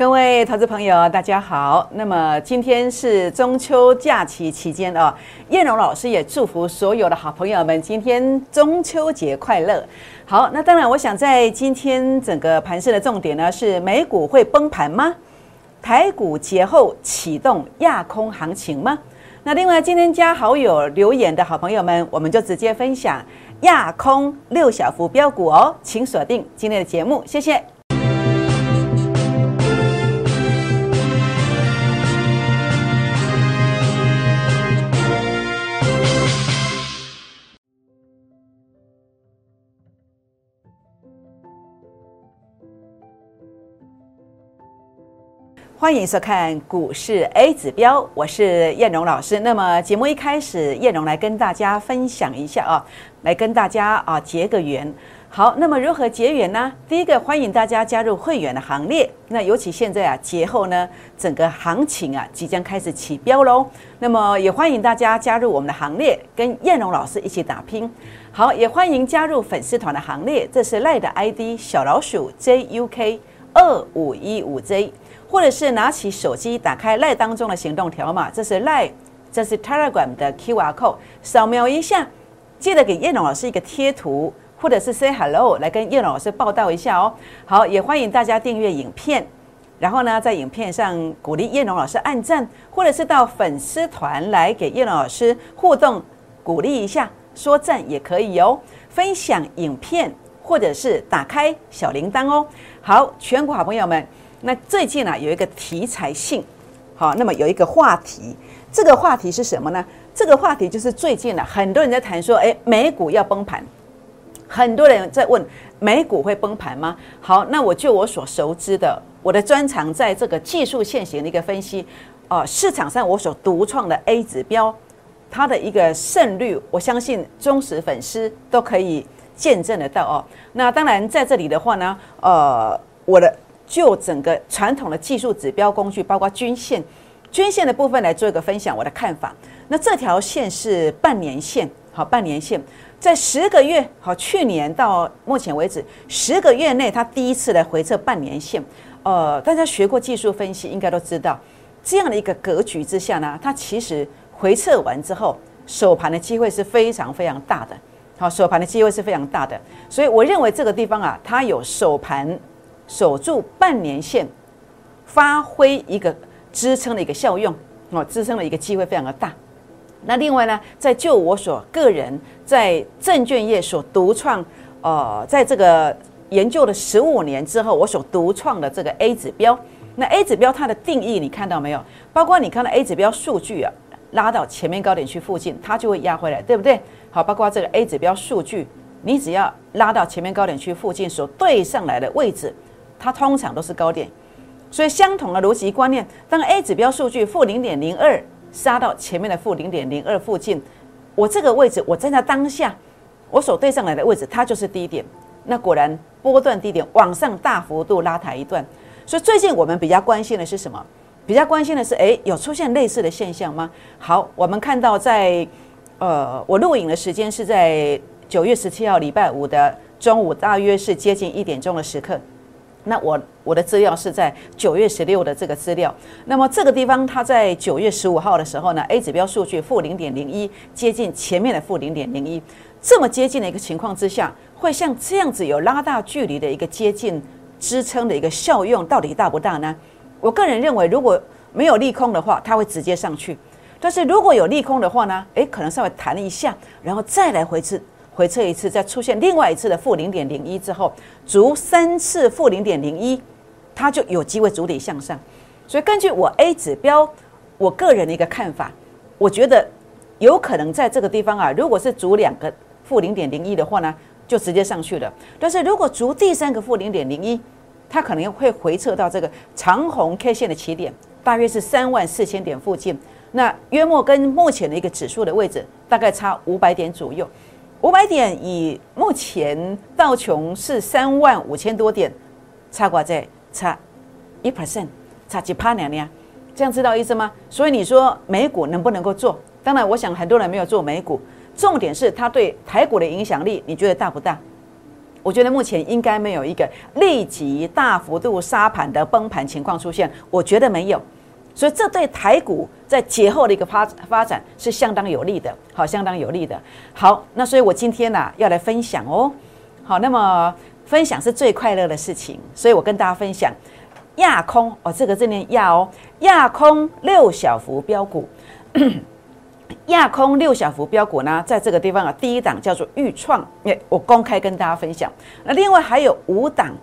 各位投资朋友，大家好。那么今天是中秋假期期间哦，燕荣老师也祝福所有的好朋友们今天中秋节快乐。好，那当然，我想在今天整个盘市的重点呢，是美股会崩盘吗？台股节后启动亚空行情吗？那另外，今天加好友留言的好朋友们，我们就直接分享亚空六小幅标股哦，请锁定今天的节目，谢谢。欢迎收看股市 A 指标，我是燕荣老师。那么节目一开始，燕荣来跟大家分享一下啊，来跟大家啊结个缘。好，那么如何结缘呢？第一个，欢迎大家加入会员的行列。那尤其现在啊，节后呢，整个行情啊即将开始起标喽。那么也欢迎大家加入我们的行列，跟燕荣老师一起打拼。好，也欢迎加入粉丝团的行列，这是赖的 ID 小老鼠 JUK 二五一五 J。或者是拿起手机，打开赖当中的行动条码，这是赖，这是 Telegram 的 QR code，扫描一下，记得给叶龙老师一个贴图，或者是 say hello 来跟叶龙老师报道一下哦。好，也欢迎大家订阅影片，然后呢，在影片上鼓励叶龙老师按赞，或者是到粉丝团来给叶龙老师互动鼓励一下，说赞也可以哦。分享影片，或者是打开小铃铛哦。好，全国好朋友们。那最近啊，有一个题材性，好，那么有一个话题，这个话题是什么呢？这个话题就是最近啊，很多人在谈说，哎，美股要崩盘，很多人在问美股会崩盘吗？好，那我就我所熟知的，我的专长在这个技术线型的一个分析，哦，市场上我所独创的 A 指标，它的一个胜率，我相信忠实粉丝都可以见证得到哦。那当然在这里的话呢，呃，我的。就整个传统的技术指标工具，包括均线、均线的部分来做一个分享，我的看法。那这条线是半年线，好，半年线在十个月，好，去年到目前为止十个月内，它第一次来回测半年线。呃，大家学过技术分析，应该都知道，这样的一个格局之下呢，它其实回测完之后，首盘的机会是非常非常大的，好，首盘的机会是非常大的。所以我认为这个地方啊，它有首盘。守住半年线，发挥一个支撑的一个效用哦，支撑的一个机会非常的大。那另外呢，在就我所个人在证券业所独创，呃，在这个研究了十五年之后，我所独创的这个 A 指标。那 A 指标它的定义你看到没有？包括你看到 A 指标数据啊，拉到前面高点区附近，它就会压回来，对不对？好，包括这个 A 指标数据，你只要拉到前面高点区附近所对上来的位置。它通常都是高点，所以相同的逻辑观念，当 A 指标数据负零点零二杀到前面的负零点零二附近，我这个位置我站在当下，我所对上来的位置它就是低点。那果然波段低点往上大幅度拉抬一段，所以最近我们比较关心的是什么？比较关心的是，哎，有出现类似的现象吗？好，我们看到在呃，我录影的时间是在九月十七号礼拜五的中午，大约是接近一点钟的时刻。那我我的资料是在九月十六的这个资料，那么这个地方它在九月十五号的时候呢，A 指标数据负零点零一，接近前面的负零点零一，这么接近的一个情况之下，会像这样子有拉大距离的一个接近支撑的一个效用，到底大不大呢？我个人认为，如果没有利空的话，它会直接上去；但是如果有利空的话呢，诶，可能稍微弹一下，然后再来回次。回测一次，再出现另外一次的负零点零一之后，逐三次负零点零一，它就有机会逐底向上。所以根据我 A 指标，我个人的一个看法，我觉得有可能在这个地方啊，如果是逐两个负零点零一的话呢，就直接上去了。但是如果逐第三个负零点零一，它可能会回撤到这个长红 K 线的起点，大约是三万四千点附近。那约莫跟目前的一个指数的位置大概差五百点左右。五百点以目前道琼是三万五千多点，差过在差一 percent，差几趴两呢？这样知道意思吗？所以你说美股能不能够做？当然，我想很多人没有做美股，重点是它对台股的影响力，你觉得大不大？我觉得目前应该没有一个立即大幅度杀盘的崩盘情况出现，我觉得没有，所以这对台股在节后的一个发发展是相当有利的，好，相当有利的。好，那所以我今天呢要来分享哦，好，那么分享是最快乐的事情，所以我跟大家分享亚空哦，这个字念亚哦，亚空六小幅标股。亚空六小幅标股呢，在这个地方啊，第一档叫做预创，我公开跟大家分享。那另外还有五档，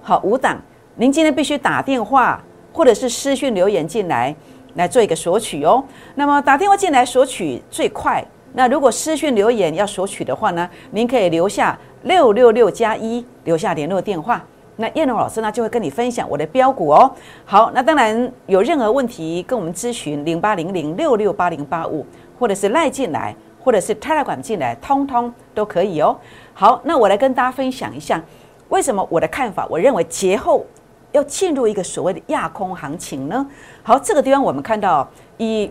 好五档，您今天必须打电话或者是私讯留言进来，来做一个索取哦。那么打电话进来索取最快，那如果私讯留言要索取的话呢，您可以留下六六六加一，留下联络电话，那叶龙老师呢就会跟你分享我的标股哦。好，那当然有任何问题跟我们咨询零八零零六六八零八五。或者是赖进来，或者是 Telegram 进来，通通都可以哦。好，那我来跟大家分享一下，为什么我的看法，我认为节后要进入一个所谓的亚空行情呢？好，这个地方我们看到，以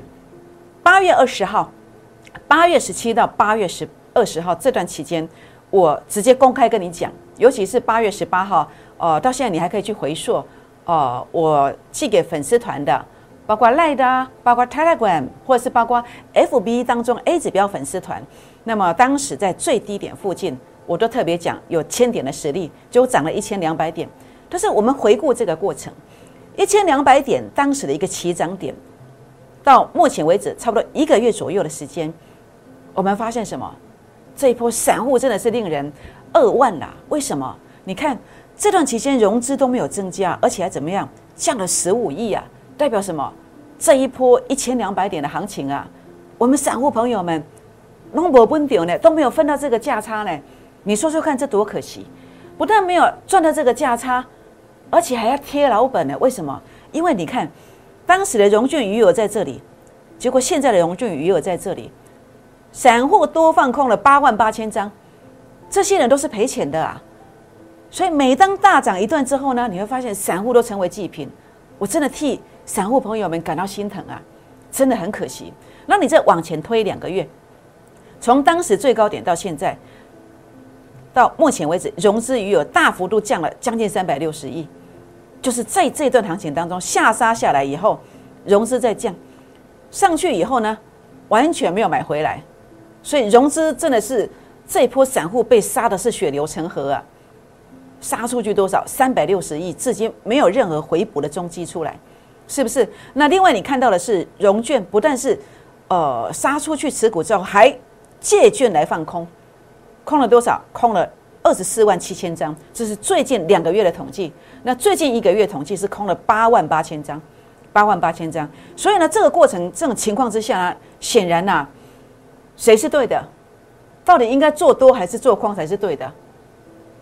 八月二十号、八月十七到八月十二十号这段期间，我直接公开跟你讲，尤其是八月十八号，呃，到现在你还可以去回溯，呃，我寄给粉丝团的。包括 Line 的，包括 Telegram，或者是包括 FB 当中 A 指标粉丝团，那么当时在最低点附近，我都特别讲有千点的实力，就涨了一千两百点。但是我们回顾这个过程，一千两百点当时的一个起涨点，到目前为止差不多一个月左右的时间，我们发现什么？这一波散户真的是令人扼腕啦！为什么？你看这段期间融资都没有增加，而且还怎么样，降了十五亿啊！代表什么？这一波一千两百点的行情啊，我们散户朋友们弄不分掉呢，都没有分到这个价差呢。你说说看，这多可惜！不但没有赚到这个价差，而且还要贴老本呢。为什么？因为你看，当时的融券余额在这里，结果现在的融券余额在这里，散户多放空了八万八千张，这些人都是赔钱的啊。所以每当大涨一段之后呢，你会发现散户都成为祭品。我真的替。散户朋友们感到心疼啊，真的很可惜。那你再往前推两个月，从当时最高点到现在，到目前为止，融资余额大幅度降了将近三百六十亿，就是在这段行情当中下杀下来以后，融资在降，上去以后呢，完全没有买回来，所以融资真的是这波散户被杀的是血流成河啊，杀出去多少三百六十亿，至今没有任何回补的踪迹出来。是不是？那另外你看到的是融券不但是，呃，杀出去持股之后，还借券来放空，空了多少？空了二十四万七千张，这是最近两个月的统计。那最近一个月统计是空了八万八千张，八万八千张。所以呢，这个过程这种情况之下呢，显然呐，谁是对的？到底应该做多还是做空才是对的？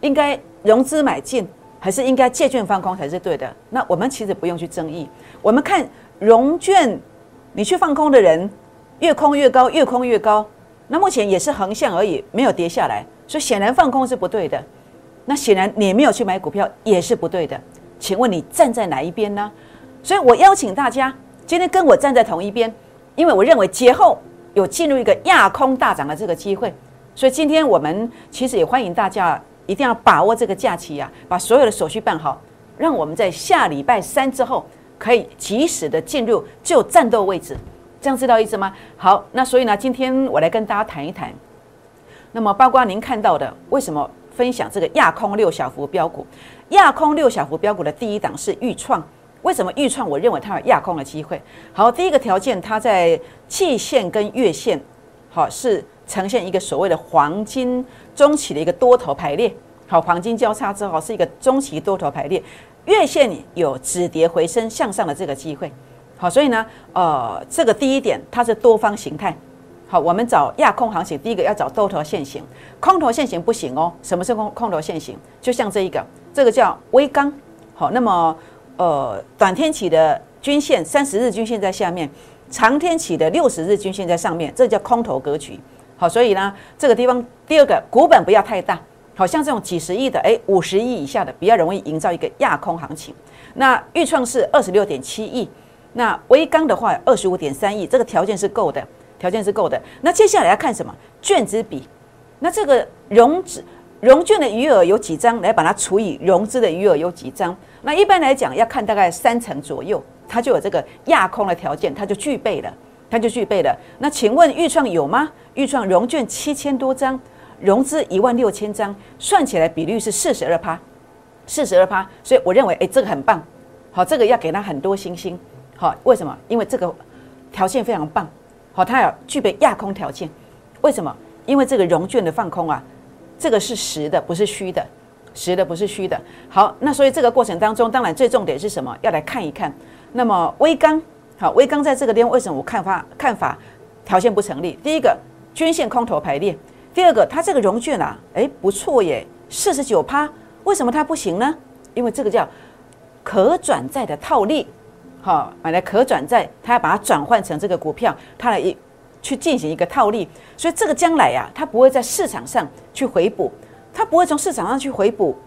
应该融资买进。还是应该借券放空才是对的。那我们其实不用去争议。我们看融券，你去放空的人越空越高，越空越高。那目前也是横向而已，没有跌下来，所以显然放空是不对的。那显然你没有去买股票也是不对的。请问你站在哪一边呢？所以我邀请大家今天跟我站在同一边，因为我认为节后有进入一个亚空大涨的这个机会。所以今天我们其实也欢迎大家。一定要把握这个假期呀，把所有的手续办好，让我们在下礼拜三之后可以及时的进入就战斗位置，这样知道意思吗？好，那所以呢，今天我来跟大家谈一谈。那么，包括您看到的，为什么分享这个亚空六小幅标股？亚空六小幅标股的第一档是预创，为什么预创？我认为它有亚空的机会。好，第一个条件，它在季线跟月线，好是呈现一个所谓的黄金。中期的一个多头排列，好，黄金交叉之后是一个中期多头排列，月线有止跌回升向上的这个机会，好，所以呢，呃，这个第一点它是多方形态，好，我们找亚空行情，第一个要找多头线型，空头线型不行哦。什么是空空头线型？就像这一个，这个叫微钢，好，那么呃，短天期的均线三十日均线在下面，长天期的六十日均线在上面，这叫空头格局。好，所以呢，这个地方第二个股本不要太大，好像这种几十亿的，哎，五十亿以下的比较容易营造一个亚空行情。那预创是二十六点七亿，那微钢的话二十五点三亿，这个条件是够的，条件是够的。那接下来要看什么？卷子比，那这个融资融券的余额有几张，来把它除以融资的余额有几张。那一般来讲，要看大概三成左右，它就有这个压空的条件，它就具备了，它就具备了。那请问预创有吗？预创融券七千多张，融资一万六千张，算起来比率是四十二趴，四十二趴。所以我认为，哎，这个很棒，好，这个要给他很多星星。好，为什么？因为这个条件非常棒，好，它有具备压空条件。为什么？因为这个融券的放空啊。这个是实的，不是虚的，实的不是虚的。好，那所以这个过程当中，当然最重点是什么？要来看一看。那么微钢，好，微钢在这个地方为什么我看法看法条件不成立？第一个，均线空头排列；第二个，它这个融券啊，哎，不错耶，四十九趴，为什么它不行呢？因为这个叫可转债的套利，好，买来可转债，他要把它转换成这个股票，他来一。去进行一个套利，所以这个将来呀，它不会在市场上去回补，它不会从市场上去回补，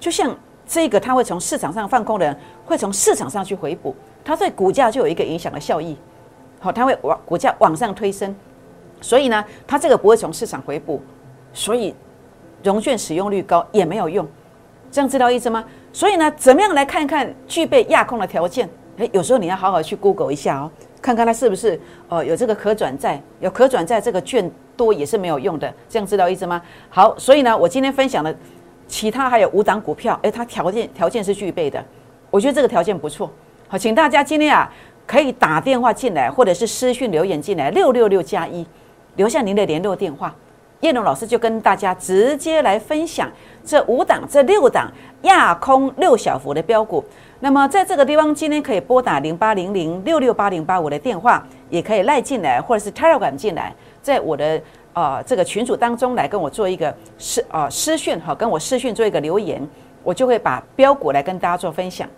就像这个，它会从市场上放空的人会从市场上去回补，它对股价就有一个影响的效益，好，它会往股价往上推升，所以呢，它这个不会从市场回补，所以融券使用率高也没有用，这样知道意思吗？所以呢，怎么样来看看具备压空的条件？诶，有时候你要好好去 Google 一下哦。看看它是不是呃有这个可转债，有可转债这个券多也是没有用的，这样知道意思吗？好，所以呢，我今天分享的其他还有五档股票，诶，它条件条件是具备的，我觉得这个条件不错。好，请大家今天啊可以打电话进来，或者是私讯留言进来，六六六加一，留下您的联络电话，叶龙老师就跟大家直接来分享这五档、这六档亚空六小幅的标股。那么在这个地方，今天可以拨打零八零零六六八零八五的电话，也可以赖进来，或者是 Telegram 进来，在我的呃这个群组当中来跟我做一个私啊私讯哈，跟我私讯做一个留言，我就会把标股来跟大家做分享。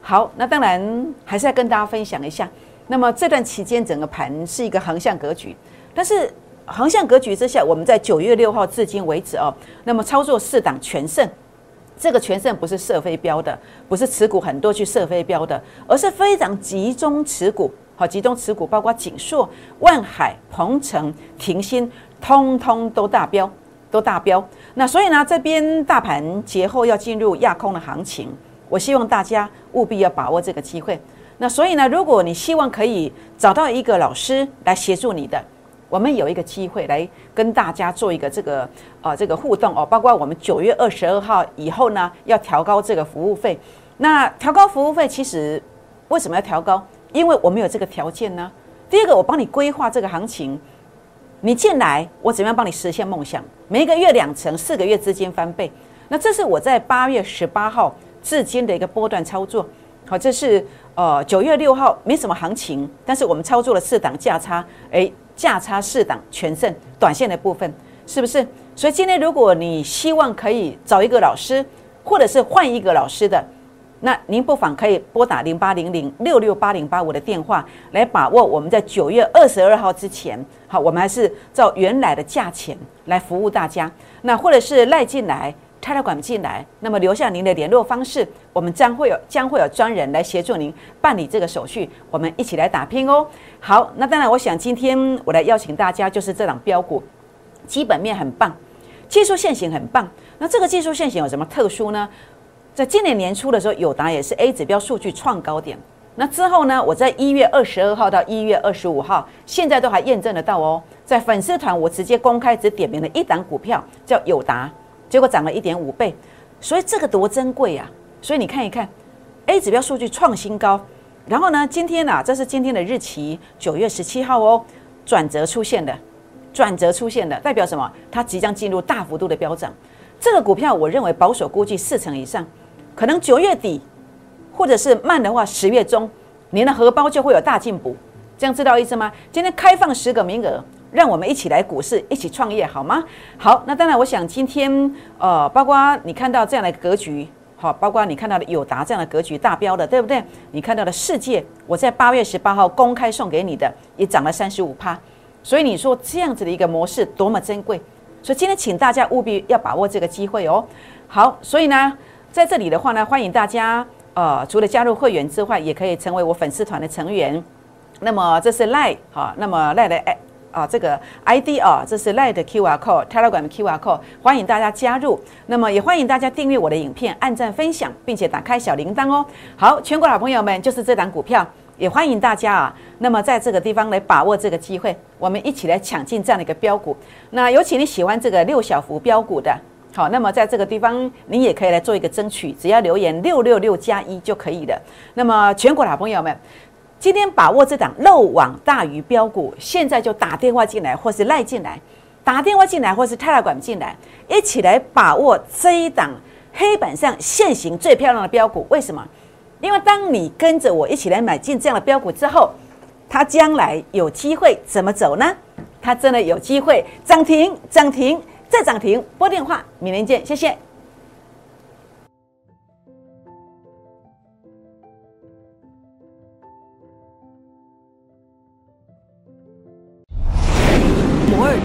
好，那当然还是要跟大家分享一下。那么这段期间整个盘是一个横向格局，但是横向格局之下，我们在九月六号至今为止哦，那么操作四档全胜。这个全胜不是射飞镖的，不是持股很多去射飞镖的，而是非常集中持股，好集中持股，包括锦硕、万海、鹏程、停薪，通通都大标，都大标。那所以呢，这边大盘节后要进入亚空的行情，我希望大家务必要把握这个机会。那所以呢，如果你希望可以找到一个老师来协助你的。我们有一个机会来跟大家做一个这个呃这个互动哦，包括我们九月二十二号以后呢，要调高这个服务费。那调高服务费，其实为什么要调高？因为我们有这个条件呢。第一个，我帮你规划这个行情，你进来，我怎么样帮你实现梦想？每个月两成，四个月资金翻倍。那这是我在八月十八号至今的一个波段操作。好，这是呃九月六号没什么行情，但是我们操作了四档价差，诶。价差四档全胜，短线的部分是不是？所以今天如果你希望可以找一个老师，或者是换一个老师的，那您不妨可以拨打零八零零六六八零八五的电话来把握我们在九月二十二号之前，好，我们还是照原来的价钱来服务大家。那或者是赖进来。泰来管不进来，那么留下您的联络方式，我们将会有将会有专人来协助您办理这个手续，我们一起来打拼哦。好，那当然，我想今天我来邀请大家，就是这档标股，基本面很棒，技术线型很棒。那这个技术线型有什么特殊呢？在今年年初的时候，友达也是 A 指标数据创高点。那之后呢，我在一月二十二号到一月二十五号，现在都还验证得到哦。在粉丝团，我直接公开只点名了一档股票，叫友达。结果涨了一点五倍，所以这个多珍贵呀！所以你看一看，A 指标数据创新高，然后呢，今天呢，这是今天的日期，九月十七号哦，转折出现的，转折出现的，代表什么？它即将进入大幅度的飙涨。这个股票，我认为保守估计四成以上，可能九月底，或者是慢的话十月中，您的荷包就会有大进补。这样知道意思吗？今天开放十个名额。让我们一起来股市，一起创业，好吗？好，那当然，我想今天呃，包括你看到这样的格局，好，包括你看到的友达这样的格局大标的，对不对？你看到的世界，我在八月十八号公开送给你的，也涨了三十五趴。所以你说这样子的一个模式多么珍贵，所以今天请大家务必要把握这个机会哦。好，所以呢，在这里的话呢，欢迎大家呃，除了加入会员之外，也可以成为我粉丝团的成员。那么这是赖好，那么赖的啊这个 ID 啊，这是 Line 的 QR code，Telegram 的 QR code，欢迎大家加入。那么也欢迎大家订阅我的影片，按赞分享，并且打开小铃铛哦。好，全国老朋友们，就是这档股票，也欢迎大家啊。那么在这个地方来把握这个机会，我们一起来抢进这样的一个标股。那尤其你喜欢这个六小幅标股的。好，那么在这个地方，你也可以来做一个争取，只要留言六六六加一就可以了。那么全国老朋友们，今天把握这档漏网大鱼标股，现在就打电话进来，或是赖进来，打电话进来，或是泰来管进来，一起来把握这一档黑板上现行最漂亮的标股。为什么？因为当你跟着我一起来买进这样的标股之后，它将来有机会怎么走呢？它真的有机会涨停，涨停。再涨停，拨电话，明天见，谢谢。